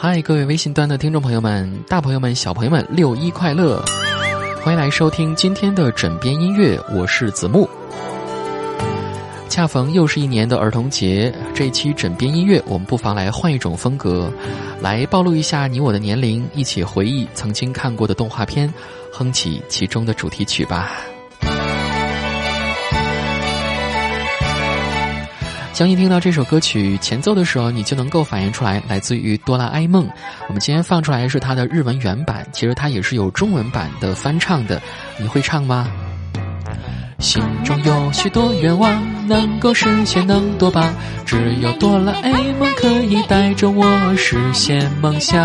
嗨，各位微信端的听众朋友们、大朋友们、小朋友们，六一快乐！欢迎来收听今天的枕边音乐，我是子木。恰逢又是一年的儿童节，这一期枕边音乐，我们不妨来换一种风格，来暴露一下你我的年龄，一起回忆曾经看过的动画片，哼起其中的主题曲吧。相信听到这首歌曲前奏的时候，你就能够反映出来，来自于《哆啦 A 梦》。我们今天放出来是它的日文原版，其实它也是有中文版的翻唱的。你会唱吗？心中有许多愿望，能够实现能多棒！只有哆啦 A 梦可以带着我实现梦想。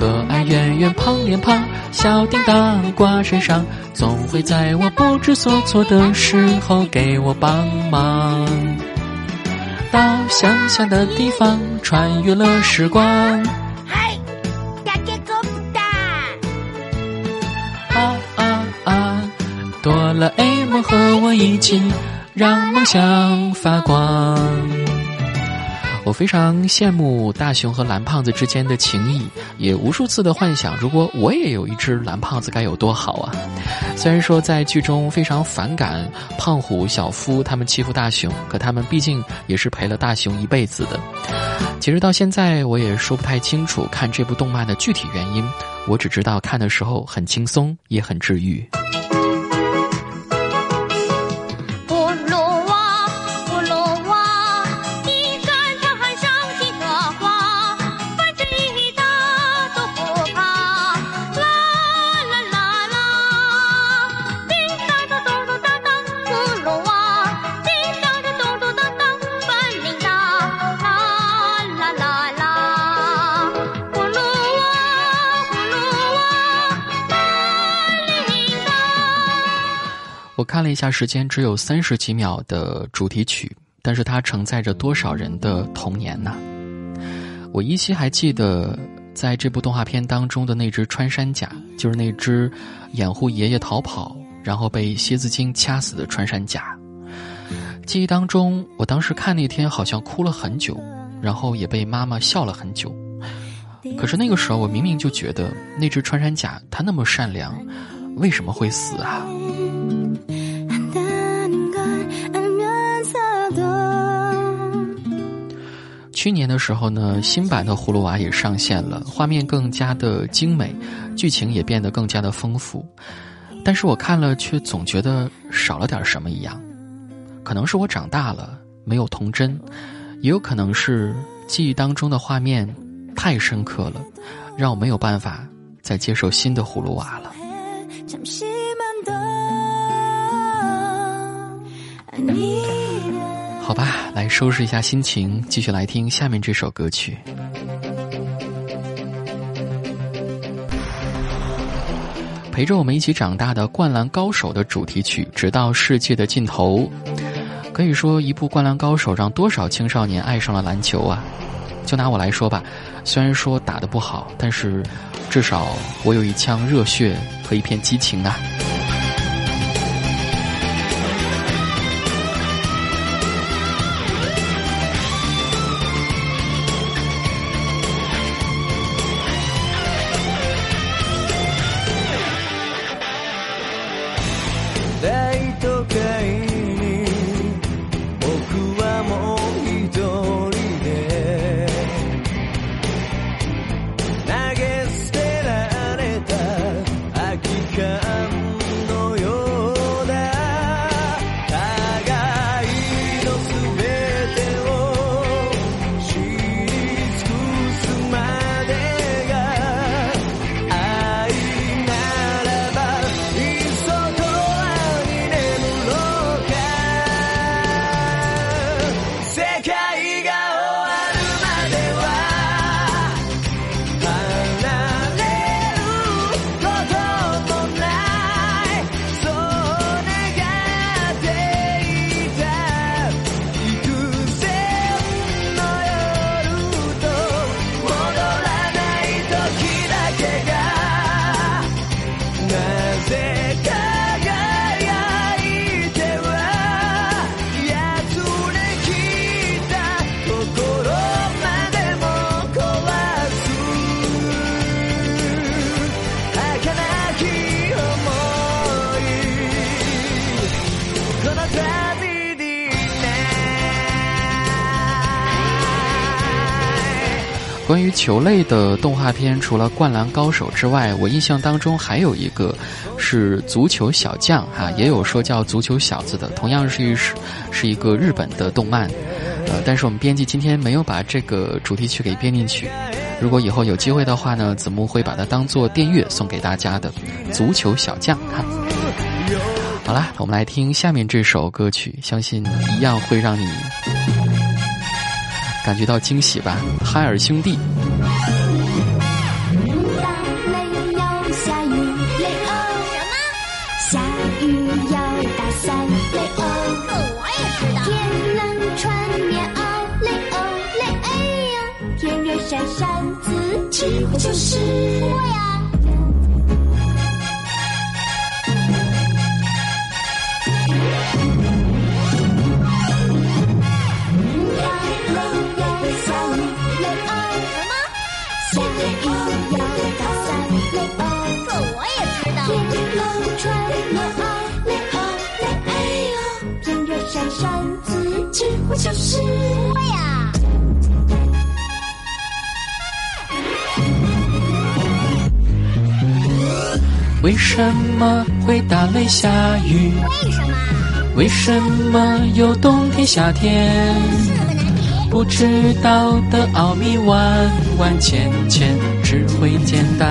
可爱圆圆胖脸庞，小叮当挂身上，总会在我不知所措的时候给我帮忙。到想象的地方，穿越了时光。嗨，大家够不大？啊啊啊！哆啦 A 梦和我一起，让梦想发光。我非常羡慕大雄和蓝胖子之间的情谊，也无数次的幻想，如果我也有一只蓝胖子该有多好啊！虽然说在剧中非常反感胖虎、小夫他们欺负大雄，可他们毕竟也是陪了大雄一辈子的。其实到现在我也说不太清楚看这部动漫的具体原因，我只知道看的时候很轻松，也很治愈。看了一下时间，只有三十几秒的主题曲，但是它承载着多少人的童年呢？我依稀还记得，在这部动画片当中的那只穿山甲，就是那只掩护爷爷逃跑，然后被蝎子精掐死的穿山甲。记忆当中，我当时看那天好像哭了很久，然后也被妈妈笑了很久。可是那个时候，我明明就觉得那只穿山甲它那么善良，为什么会死啊？去年的时候呢，新版的葫芦娃也上线了，画面更加的精美，剧情也变得更加的丰富。但是我看了却总觉得少了点什么一样，可能是我长大了没有童真，也有可能是记忆当中的画面太深刻了，让我没有办法再接受新的葫芦娃了。你好吧，来收拾一下心情，继续来听下面这首歌曲。陪着我们一起长大的《灌篮高手》的主题曲《直到世界的尽头》，可以说一部《灌篮高手》让多少青少年爱上了篮球啊！就拿我来说吧，虽然说打得不好，但是至少我有一腔热血和一片激情啊！球类的动画片，除了《灌篮高手》之外，我印象当中还有一个是《足球小将》哈，也有说叫《足球小子》的，同样是是是一个日本的动漫。呃，但是我们编辑今天没有把这个主题曲给编进去。如果以后有机会的话呢，子木会把它当做电乐送给大家的《足球小将》哈。好了，我们来听下面这首歌曲，相信一样会让你感觉到惊喜吧，《海尔兄弟》。就是我呀！大雷要下雨，雷欧什么？小雨要打伞，雷欧这我。就是我呀！为什么会打雷下雨？为什么？为什么有冬天夏天？不知道的奥秘万万千千，只会简单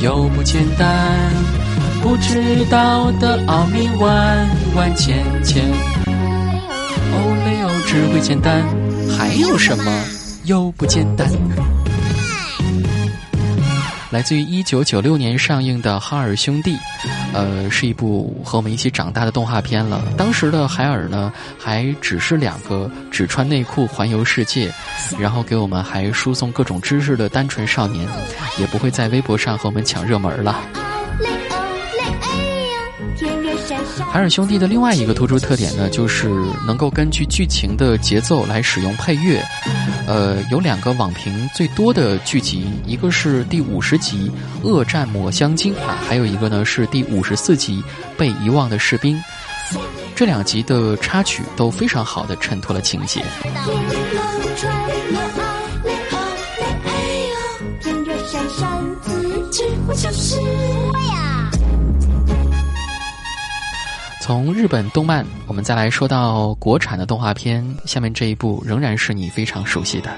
又不简单。不知道的奥秘万万千千，哦嘞哦，只会简单，还有什么又不简单？来自于一九九六年上映的《哈尔兄弟》，呃，是一部和我们一起长大的动画片了。当时的海尔呢，还只是两个只穿内裤环游世界，然后给我们还输送各种知识的单纯少年，也不会在微博上和我们抢热门了。海尔兄弟的另外一个突出特点呢，就是能够根据剧情的节奏来使用配乐。呃，有两个网评最多的剧集，一个是第五十集《恶战抹香鲸》啊，还有一个呢是第五十四集《被遗忘的士兵》。这两集的插曲都非常好的衬托了情节。从日本动漫，我们再来说到国产的动画片，下面这一部仍然是你非常熟悉的。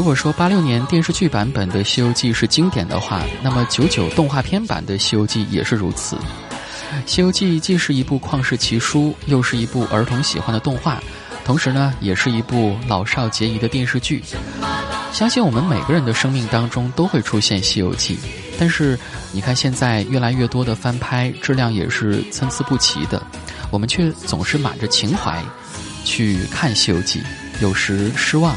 如果说八六年电视剧版本的《西游记》是经典的话，那么九九动画片版的《西游记》也是如此。《西游记》既是一部旷世奇书，又是一部儿童喜欢的动画，同时呢，也是一部老少皆宜的电视剧。相信我们每个人的生命当中都会出现《西游记》，但是你看现在越来越多的翻拍，质量也是参差不齐的，我们却总是满着情怀去看《西游记》，有时失望。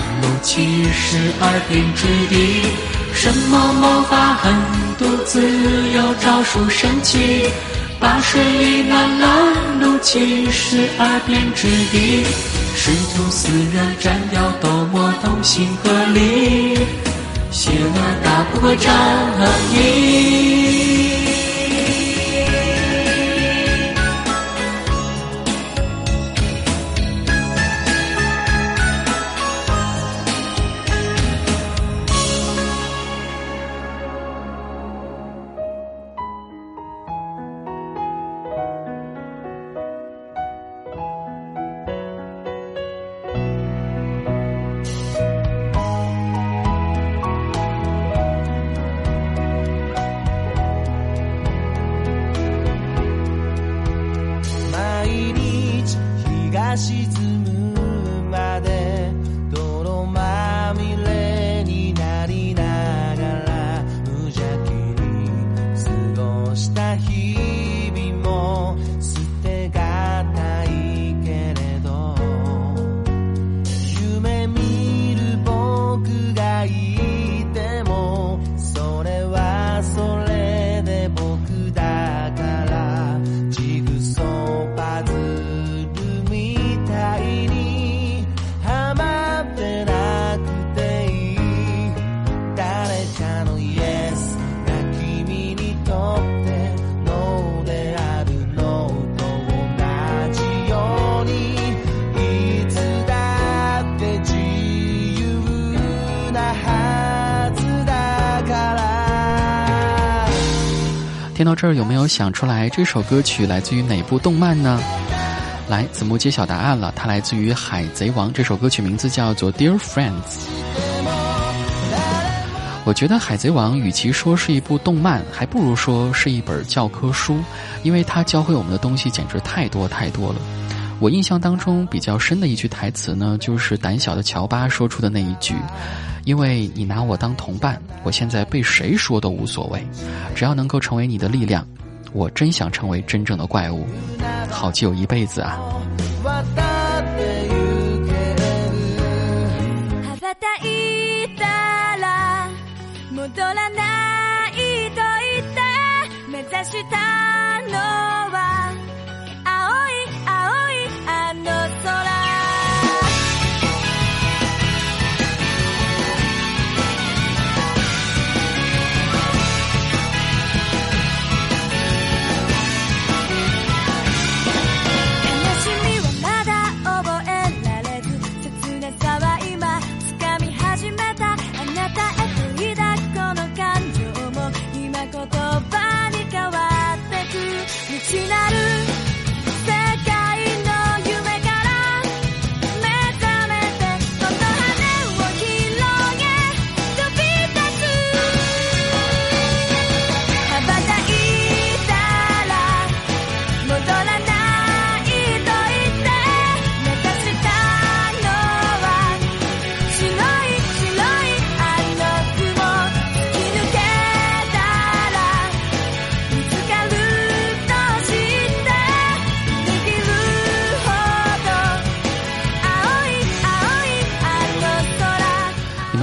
七十二变之地。什么魔法狠毒自有招数神奇，八水一难拦路，七十二变之地。师徒四人斩掉斗魔，同心合力，邪恶打不过正义。听到这儿，有没有想出来这首歌曲来自于哪部动漫呢？来，子木揭晓答案了，它来自于《海贼王》。这首歌曲名字叫做《Dear Friends》。我觉得《海贼王》与其说是一部动漫，还不如说是一本教科书，因为它教会我们的东西简直太多太多了。我印象当中比较深的一句台词呢，就是胆小的乔巴说出的那一句。因为你拿我当同伴，我现在被谁说都无所谓，只要能够成为你的力量，我真想成为真正的怪物，好基友一辈子啊！sola.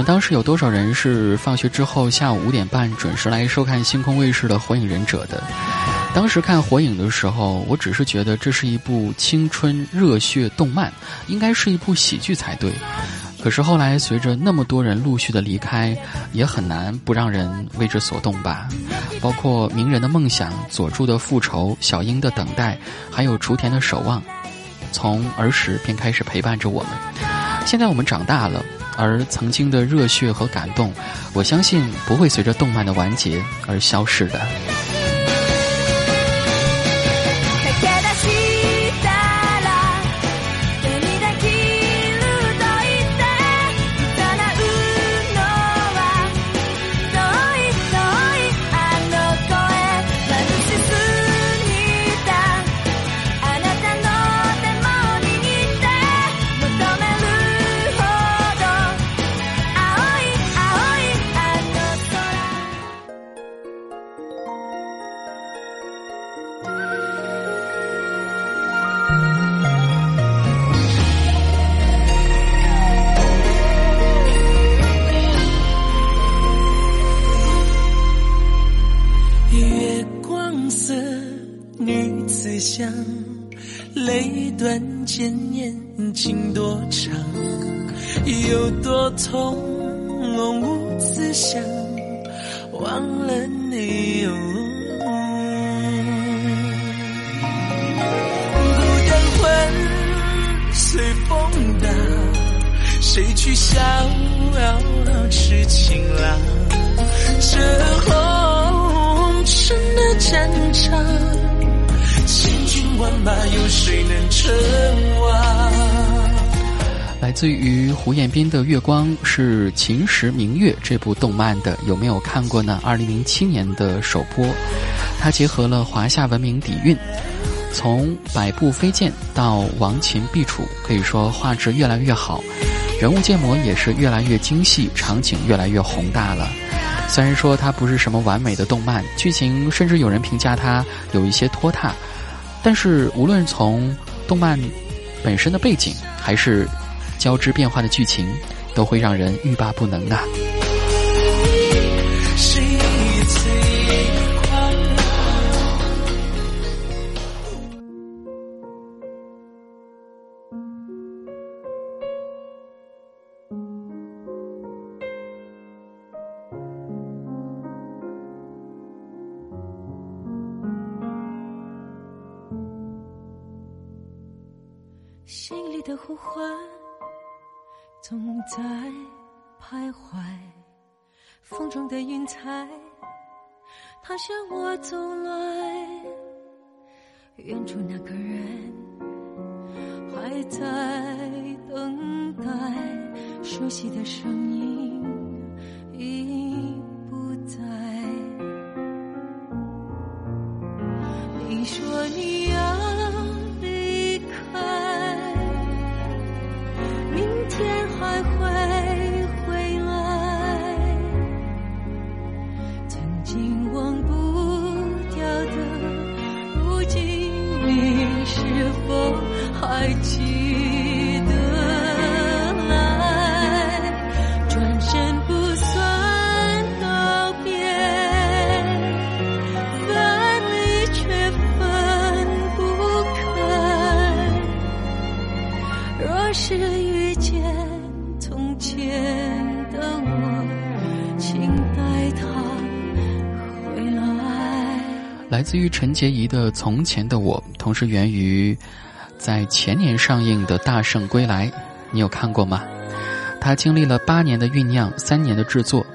当时有多少人是放学之后下午五点半准时来收看星空卫视的《火影忍者》的？当时看《火影》的时候，我只是觉得这是一部青春热血动漫，应该是一部喜剧才对。可是后来随着那么多人陆续的离开，也很难不让人为之所动吧。包括鸣人的梦想、佐助的复仇、小樱的等待，还有雏田的守望，从儿时便开始陪伴着我们。现在我们长大了。而曾经的热血和感动，我相信不会随着动漫的完结而消逝的。从容无思想，忘了你。孤单魂随风荡，谁去逍遥痴情郎？这红尘的战场，千军万马，有谁能称王？来自于胡彦斌的《月光》是《秦时明月》这部动漫的，有没有看过呢？二零零七年的首播，它结合了华夏文明底蕴。从百步飞剑到王秦必楚，可以说画质越来越好，人物建模也是越来越精细，场景越来越宏大了。虽然说它不是什么完美的动漫，剧情甚至有人评价它有一些拖沓，但是无论从动漫本身的背景，还是交织变化的剧情，都会让人欲罢不能啊。心里的呼唤总在徘徊，风中的云彩，它向我走来。远处那个人还在等待，熟悉的声音来自于陈洁仪的《从前的我》，同时源于在前年上映的《大圣归来》，你有看过吗？它经历了八年的酝酿，三年的制作，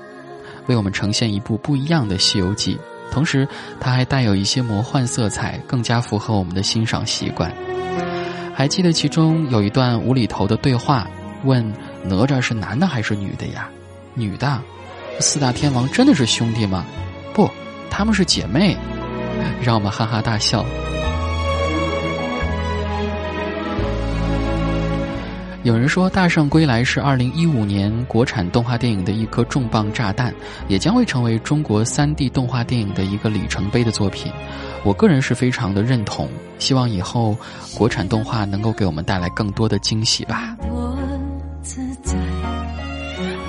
为我们呈现一部不一样的《西游记》。同时，它还带有一些魔幻色彩，更加符合我们的欣赏习惯。还记得其中有一段无厘头的对话，问哪吒是男的还是女的呀？女的。四大天王真的是兄弟吗？不，他们是姐妹。让我们哈哈大笑。有人说，《大圣归来》是二零一五年国产动画电影的一颗重磅炸弹，也将会成为中国三 D 动画电影的一个里程碑的作品。我个人是非常的认同，希望以后国产动画能够给我们带来更多的惊喜吧。我自在，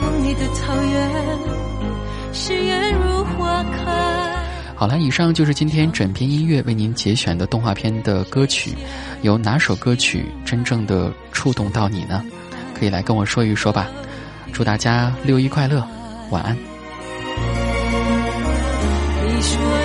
梦里的草原，誓言如花开。好了，以上就是今天整篇音乐为您节选的动画片的歌曲，有哪首歌曲真正的触动到你呢？可以来跟我说一说吧。祝大家六一快乐，晚安。你说